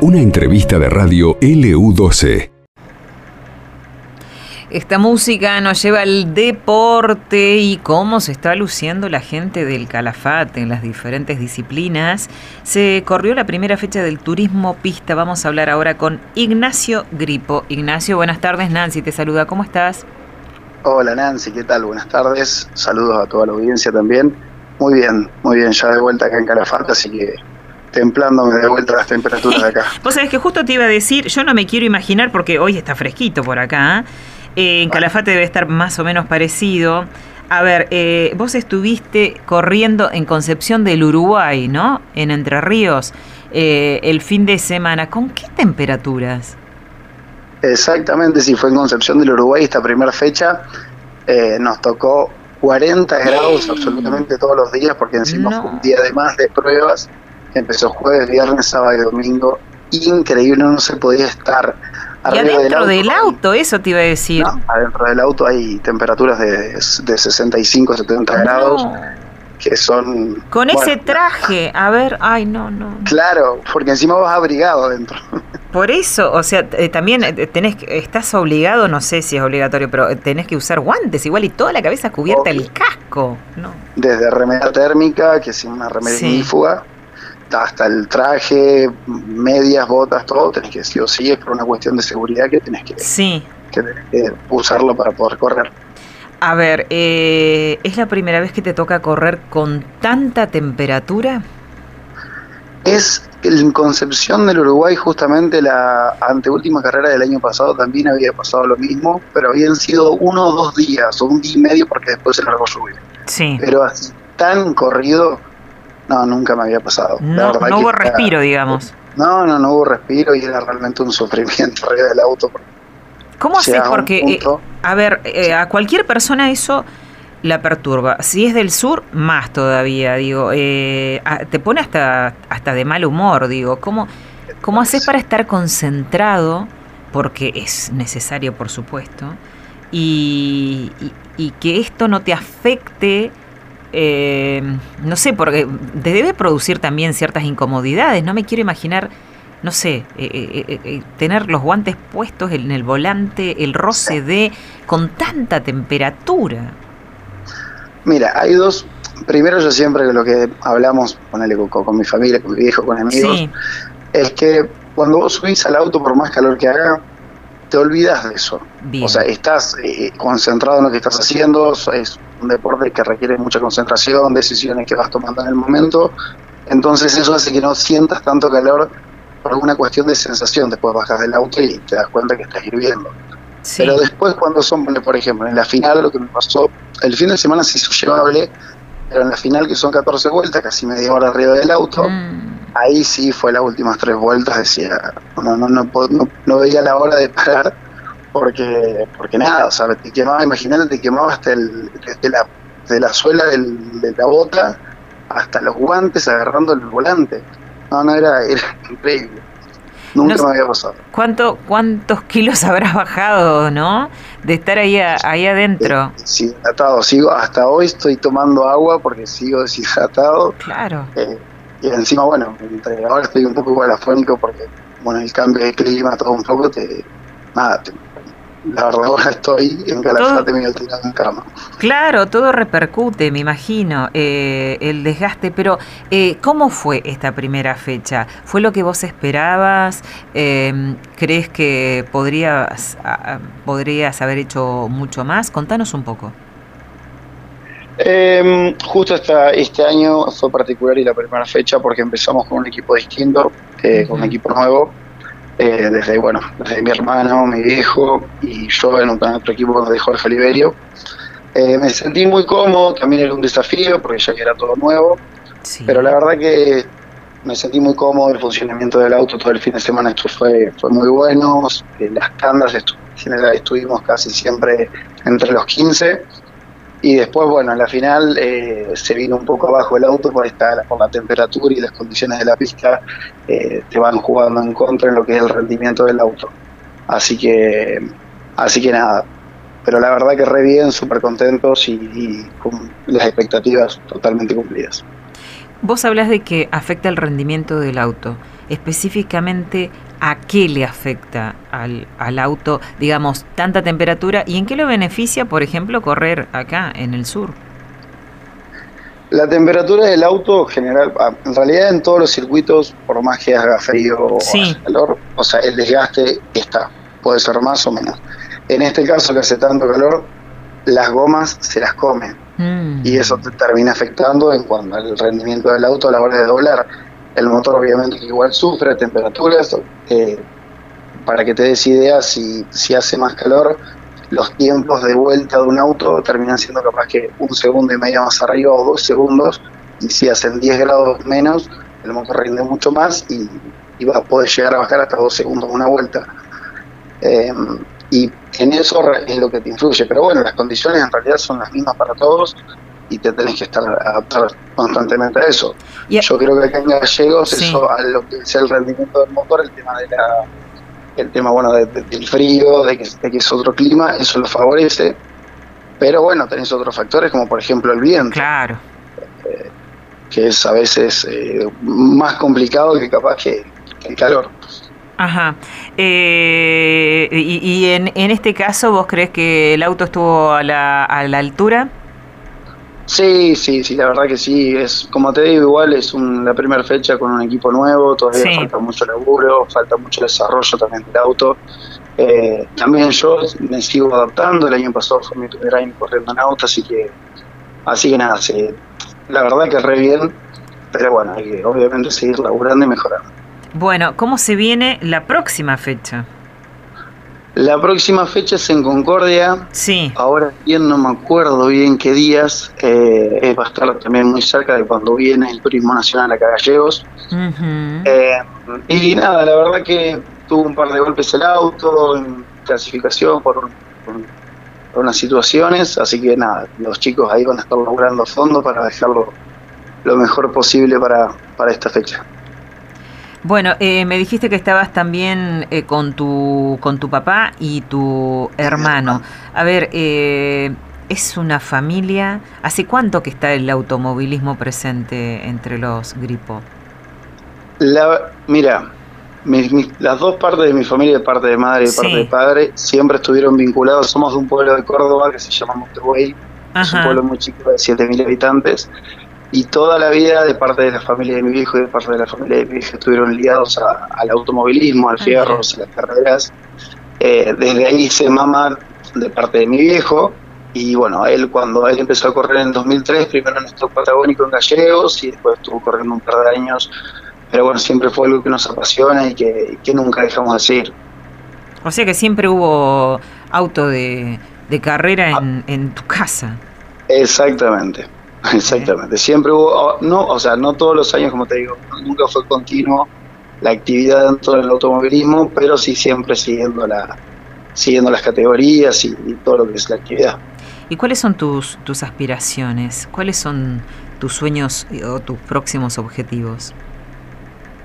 Una entrevista de radio LU12. Esta música nos lleva al deporte y cómo se está luciendo la gente del Calafate en las diferentes disciplinas. Se corrió la primera fecha del turismo pista. Vamos a hablar ahora con Ignacio Gripo. Ignacio, buenas tardes. Nancy te saluda. ¿Cómo estás? Hola Nancy, ¿qué tal? Buenas tardes. Saludos a toda la audiencia también. Muy bien, muy bien. Ya de vuelta acá en Calafate, así que templándome de vuelta las temperaturas de acá. Vos sabés que justo te iba a decir, yo no me quiero imaginar porque hoy está fresquito por acá. ¿eh? en Calafate debe estar más o menos parecido. A ver, eh, vos estuviste corriendo en Concepción del Uruguay, ¿no? En Entre Ríos, eh, el fin de semana. ¿Con qué temperaturas? Exactamente, sí, fue en Concepción del Uruguay esta primera fecha. Eh, nos tocó 40 grados absolutamente todos los días porque encima fue un día de más de pruebas. Empezó jueves, viernes, sábado y domingo. Increíble, no se podía estar y adentro del auto, eso te iba a decir. adentro del auto hay temperaturas de, de 65, 70 grados que son... Con ese traje, a ver, ay, no, no. Claro, porque encima vas abrigado adentro. Por eso, o sea, eh, también eh, tenés, estás obligado, no sé si es obligatorio, pero tenés que usar guantes igual y toda la cabeza cubierta, el casco, ¿no? Desde remera térmica, que es una remera sí hasta el traje, medias, botas, todo, tenés que sí o sí, es por una cuestión de seguridad que tenés que, sí. que, usarlo para poder correr. A ver, eh, ¿es la primera vez que te toca correr con tanta temperatura? Es en Concepción del Uruguay, justamente la anteúltima carrera del año pasado también había pasado lo mismo, pero habían sido uno o dos días, o un día y medio, porque después se largó lluvia. Sí. Pero así tan corrido, no, nunca me había pasado. No, no hubo respiro, digamos. No, no, no hubo respiro y era realmente un sufrimiento arriba del auto. ¿Cómo haces? Porque, eh, a ver, eh, a cualquier persona eso la perturba. Si es del sur, más todavía, digo. Eh, te pone hasta, hasta de mal humor, digo. ¿Cómo, ¿Cómo haces para estar concentrado? Porque es necesario, por supuesto. y, y que esto no te afecte eh, no sé, porque te debe producir también ciertas incomodidades. No me quiero imaginar, no sé, eh, eh, tener los guantes puestos en el volante, el roce de, con tanta temperatura. Mira, hay dos. Primero, yo siempre lo que hablamos, ponele con, con mi familia, con mi viejo, con amigos, es que cuando vos subís al auto, por más calor que haga, te olvidas de eso. O sea, estás eh, concentrado en lo que estás haciendo, es un deporte que requiere mucha concentración, decisiones que vas tomando en el momento, entonces eso hace que no sientas tanto calor por alguna cuestión de sensación, después bajas del auto y te das cuenta que estás hirviendo. Pero después cuando son, por ejemplo, en la final lo que me pasó, el fin de semana se hizo llevable, pero en la final que son 14 vueltas, casi media hora arriba del auto, mm ahí sí fue las últimas tres vueltas, decía, no, no, no, no, veía la hora de parar porque porque nada, o sea, te quemaba, imagínate, te quemaba hasta el, desde la, de la suela del, de la bota hasta los guantes agarrando el volante. No, no, era, era increíble. Nunca me había pasado. ¿Cuánto, ¿Cuántos kilos habrás bajado, no? De estar ahí, ahí adentro. Sí, deshidratado. Sigo, hasta hoy estoy tomando agua porque sigo deshidratado. Claro. Eh, y encima, bueno, ahora estoy un poco igual afónico porque, bueno, el cambio de clima, todo un poco, te, nada, la verdad ahora estoy en Calafate medio tirado en cama. Claro, todo repercute, me imagino, eh, el desgaste, pero eh, ¿cómo fue esta primera fecha? ¿Fue lo que vos esperabas? Eh, ¿Crees que podrías, podrías haber hecho mucho más? Contanos un poco. Eh, justo esta, este año fue particular y la primera fecha porque empezamos con un equipo distinto, eh, con un equipo nuevo, eh, desde bueno, desde mi hermano, mi viejo y yo en otro equipo de Jorge Oliverio. Eh, me sentí muy cómodo, también era un desafío porque ya que era todo nuevo, pero la verdad que me sentí muy cómodo, el funcionamiento del auto todo el fin de semana esto fue, fue muy bueno, las tandas estuvimos casi siempre entre los 15 y después, bueno, en la final eh, se vino un poco abajo el auto por, esta, por la temperatura y las condiciones de la pista, eh, te van jugando en contra en lo que es el rendimiento del auto. Así que, así que nada, pero la verdad que re bien, súper contentos y, con las expectativas totalmente cumplidas. Vos hablas de que afecta el rendimiento del auto. Específicamente, ¿a qué le afecta al, al, auto, digamos, tanta temperatura y en qué lo beneficia, por ejemplo, correr acá en el sur? La temperatura del auto general, ah, en realidad en todos los circuitos, por más que haga frío o calor, o sea, el desgaste está, puede ser más o menos. En este caso que hace tanto calor, las gomas se las comen mm. y eso te termina afectando en cuanto al rendimiento del auto a la hora de doblar. El motor obviamente igual sufre temperaturas, eh, para que te des idea, si, si hace más calor, los tiempos de vuelta de un auto terminan siendo capaz que un segundo y medio más arriba o dos segundos, y si hacen 10 grados menos, el motor rinde mucho más y, va a poder llegar a bajar hasta dos segundos una vuelta. Eh, y en eso es lo que te influye. Pero bueno, las condiciones en realidad son las mismas para todos y te tenés que estar adaptar constantemente a eso. Yo creo que acá en Gallegos, eso a lo que es el rendimiento del motor, el tema de la el tema bueno del frío, de que, es otro clima, eso lo favorece. Pero bueno, tenés otros factores como por ejemplo el viento. Claro. Eh, que es a veces eh, más complicado que capaz que el calor. Ajá. Eh, y, en, en, este caso, ¿vos crees que el auto estuvo a la, a la altura? Sí, sí, sí, la verdad que sí. Es como te digo, igual es la primera fecha con un equipo nuevo, todavía falta mucho laburo, falta mucho desarrollo también del auto. Eh, también yo me sigo adaptando. El año pasado fue mi primer año corriendo en auto, así que, así que nada, sí, la verdad que re bien, pero bueno, hay que obviamente seguir laburando y mejorando. Bueno, ¿cómo se viene la próxima fecha? La próxima fecha es en Concordia. Sí. Ahora bien, no me acuerdo bien qué días. Eh, va a estar también muy cerca de cuando viene el Turismo Nacional acá a Gallegos. Eh, y nada, la verdad que tuvo un par de golpes el auto en clasificación por, unas situaciones. Así que nada, los chicos ahí van a estar logrando fondo para dejarlo lo mejor posible para, para esta fecha. Bueno, eh, me dijiste que estabas también eh, con, tu, con tu papá y tu hermano. A ver, eh, es una familia. ¿Hace cuánto que está el automovilismo presente entre los gripos? La, mira, las dos partes de mi familia, de parte de madre y de parte de padre, siempre estuvieron vinculados. Somos de un pueblo de Córdoba que se llama Montevideo. Es un pueblo muy chico de 7.000 habitantes y toda la vida de parte de la familia de mi viejo y de parte de la familia de mi vieja estuvieron ligados al automovilismo, al fierro, a las carreras. Eh, desde ahí se mama de parte de mi viejo y bueno, él cuando él empezó a correr en 2003, primero en nuestro patagónico en Gallegos y después estuvo corriendo un par de años, pero bueno, siempre fue algo que nos apasiona y que, nunca dejamos de seguir. O sea que siempre hubo auto de, carrera en, en tu casa. Exactamente. Exactamente, siempre hubo, no, o sea, no todos los años, como te digo, nunca fue continuo la actividad dentro del automovilismo, pero sí siempre siguiendo la siguiendo las categorías y, todo lo que es la actividad. ¿Y cuáles son tus, tus aspiraciones? ¿Cuáles son tus sueños o tus próximos objetivos?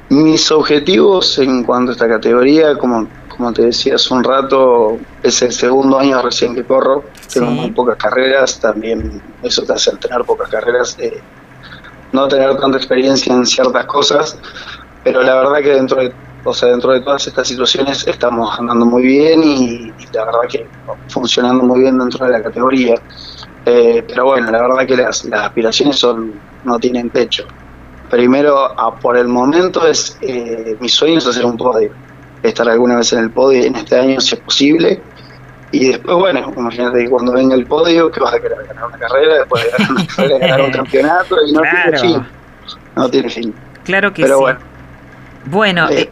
Mis objetivos en cuanto a esta categoría, como como te decía hace un rato, es el segundo año recién que corro, tengo muy pocas carreras, también eso te hace tener pocas carreras, eh, no tener tanta experiencia en ciertas cosas, pero la verdad que dentro de, o sea, dentro de todas estas situaciones estamos andando muy bien y, la verdad que funcionando muy bien dentro de la categoría. Eh, pero bueno, la verdad que las, aspiraciones son no tienen techo. Primero, a, por el momento, es eh, mi sueño es hacer un podio estar alguna vez en el podio en este año si es posible. Y después, bueno, imagínate que cuando venga el podio, que vas a querer ganar una carrera, después de ganar una carrera, ganar un campeonato, y no tiene fin. No tiene fin. Claro que sí. Bueno, bueno eh,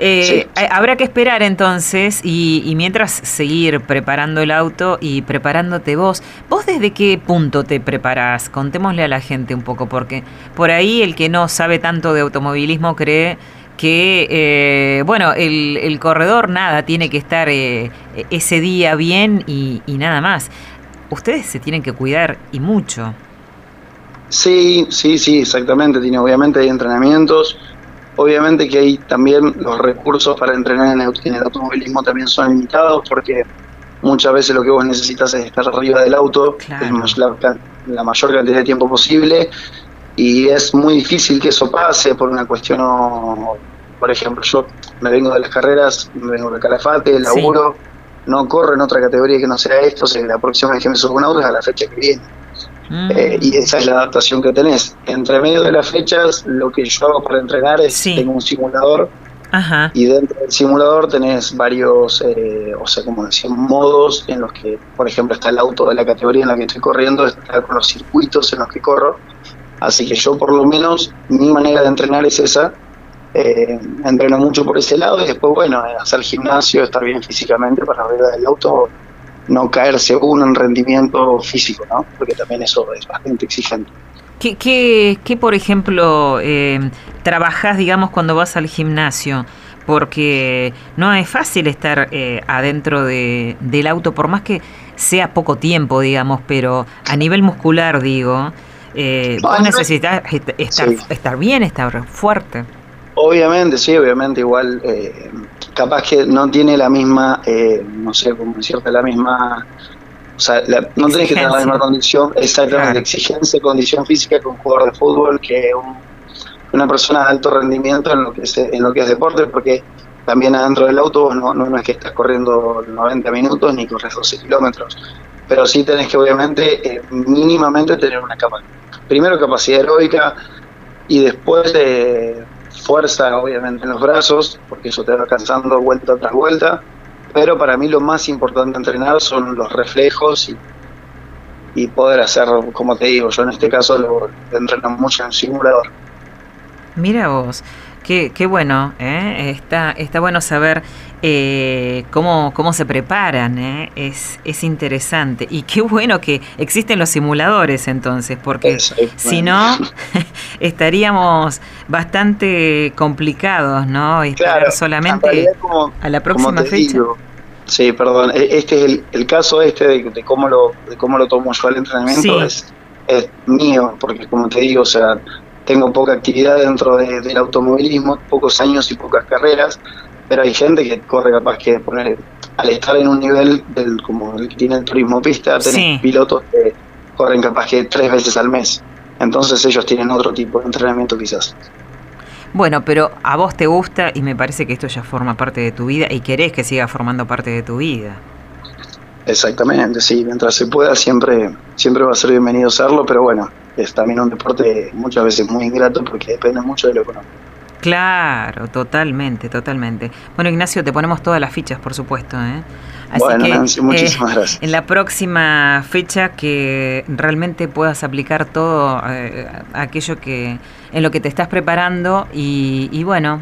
eh, eh habrá que esperar entonces y, y, mientras seguir preparando el auto y preparándote vos. ¿Vos desde qué punto te preparás? Contémosle a la gente un poco, porque por ahí el que no sabe tanto de automovilismo cree que, eh, bueno, el, el, corredor nada, tiene que estar eh, ese día bien y, nada más. Ustedes se tienen que cuidar y mucho. Sí, sí, sí, exactamente. Tiene, obviamente hay entrenamientos. Obviamente que hay también los recursos para entrenar en el, automovilismo también son limitados porque muchas veces lo que vos necesitas es estar arriba del auto la, la mayor cantidad de tiempo posible y es muy difícil que eso pase por una cuestión, por ejemplo, yo me vengo de las carreras, me vengo de Calafate, laburo, no corro en otra categoría que no sea esto, o sea, la próxima vez que me subo un auto es a la fecha que viene. Mm. Eh, y esa es la adaptación que tenés. Entre medio de las fechas, lo que yo hago para entrenar es tengo un simulador y dentro del simulador tenés varios, eh, o sea, como decía, modos en los que, por ejemplo, está el auto de la categoría en la que estoy corriendo, está con los circuitos en los que corro. Así que yo, por lo menos, mi manera de entrenar es esa. Eh, entreno mucho por ese lado y después, bueno, hacer gimnasio, estar bien físicamente para ver el auto, no caerse uno en rendimiento físico, ¿no? Porque también eso es bastante exigente. ¿Qué, qué, qué por ejemplo, eh, trabajas, digamos, cuando vas al gimnasio? Porque no es fácil estar eh, adentro de, del auto, por más que sea poco tiempo, digamos, pero a nivel muscular, digo, eh, necesitas estar, estar bien, estar fuerte. Obviamente, sí, obviamente, igual, eh, capaz que no tiene la misma, eh, no sé cómo decirte, la misma o sea, no tenés que tener la misma condición, exactamente, exigencia, condición física que un jugador de fútbol, que una persona de alto rendimiento en lo que es, en lo que es deporte, porque también adentro del auto no, no, es que estás corriendo 90 minutos ni corres 12 kilómetros, pero sí tenés que obviamente eh, mínimamente tener una capa. Primero capacidad aeróbica y después de fuerza obviamente en los brazos, porque eso te va cansando vuelta tras vuelta pero para mí lo más importante entrenar son los reflejos y, poder hacer, como te digo, yo en este caso lo entreno mucho en simulador. Mira vos, qué, qué bueno, ¿eh? está, está bueno saber eh, cómo, cómo se preparan, ¿eh? es, es interesante. Y qué bueno que existen los simuladores entonces, porque si no, estaríamos bastante complicados, ¿no? Solamente a la próxima fecha. sí, perdón, este es el, caso este de, cómo lo de cómo lo tomo yo al entrenamiento es, es mío, porque como te digo, o sea, tengo poca actividad dentro del automovilismo, pocos años y pocas carreras, pero hay gente que corre capaz que poner al estar en un nivel del como el que tiene el turismo pista, tenés pilotos que corren capaz que tres veces al mes. Entonces ellos tienen otro tipo de entrenamiento quizás. Bueno, pero a vos te gusta y me parece que esto ya forma parte de tu vida y querés que siga formando parte de tu vida. Exactamente, sí, mientras se pueda siempre, siempre va a ser bienvenido hacerlo, pero bueno, es también un deporte muchas veces muy ingrato porque depende mucho de lo económico. Claro, totalmente, totalmente. Bueno, Ignacio, te ponemos todas las fichas, por supuesto. ¿eh? bueno, Nancy, muchísimas eh, gracias. En la próxima fecha que realmente puedas aplicar todo eh, aquello que en lo que te estás preparando y, y bueno,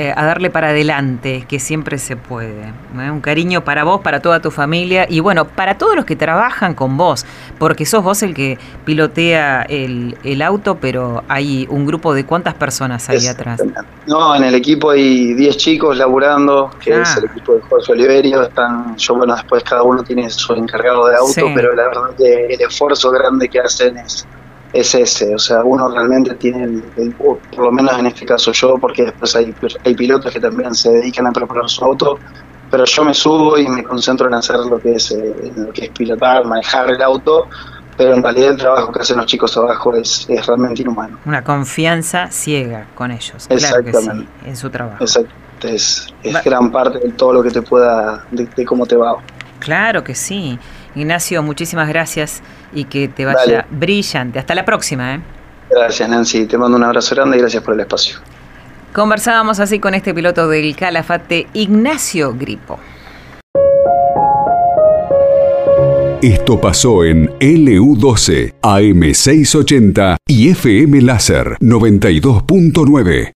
eh, a darle para adelante, que siempre se puede. ¿eh? Un cariño para vos, para toda tu familia y bueno, para todos los que trabajan con vos, porque sos vos el que pilotea el, el auto, pero hay un grupo de cuántas personas hay atrás. No, en el equipo hay 10 chicos laburando, que es ah. el equipo de Jorge Oliverio. Están, yo, bueno, después cada uno tiene su encargado de auto, pero la verdad que el esfuerzo grande que hacen es es ese, o sea, uno realmente tiene, el, por lo menos en este caso yo, porque después hay, hay pilotos que también se dedican a preparar su auto, pero yo me subo y me concentro en hacer lo que es, eh, lo que es pilotar, manejar el auto, pero en realidad el trabajo que hacen los chicos abajo es, es realmente inhumano. Una confianza ciega con ellos, Exactamente. en su trabajo. Exacto, es, es gran parte de todo lo que te pueda, de cómo te va. Claro que sí. Ignacio, muchísimas gracias y que te vaya brillante. Hasta la próxima. ¿eh? Gracias, Nancy. Te mando un abrazo grande y gracias por el espacio. Conversábamos así con este piloto del Calafate, Ignacio Gripo. Esto pasó en LU12, AM680 y FM Láser 92.9.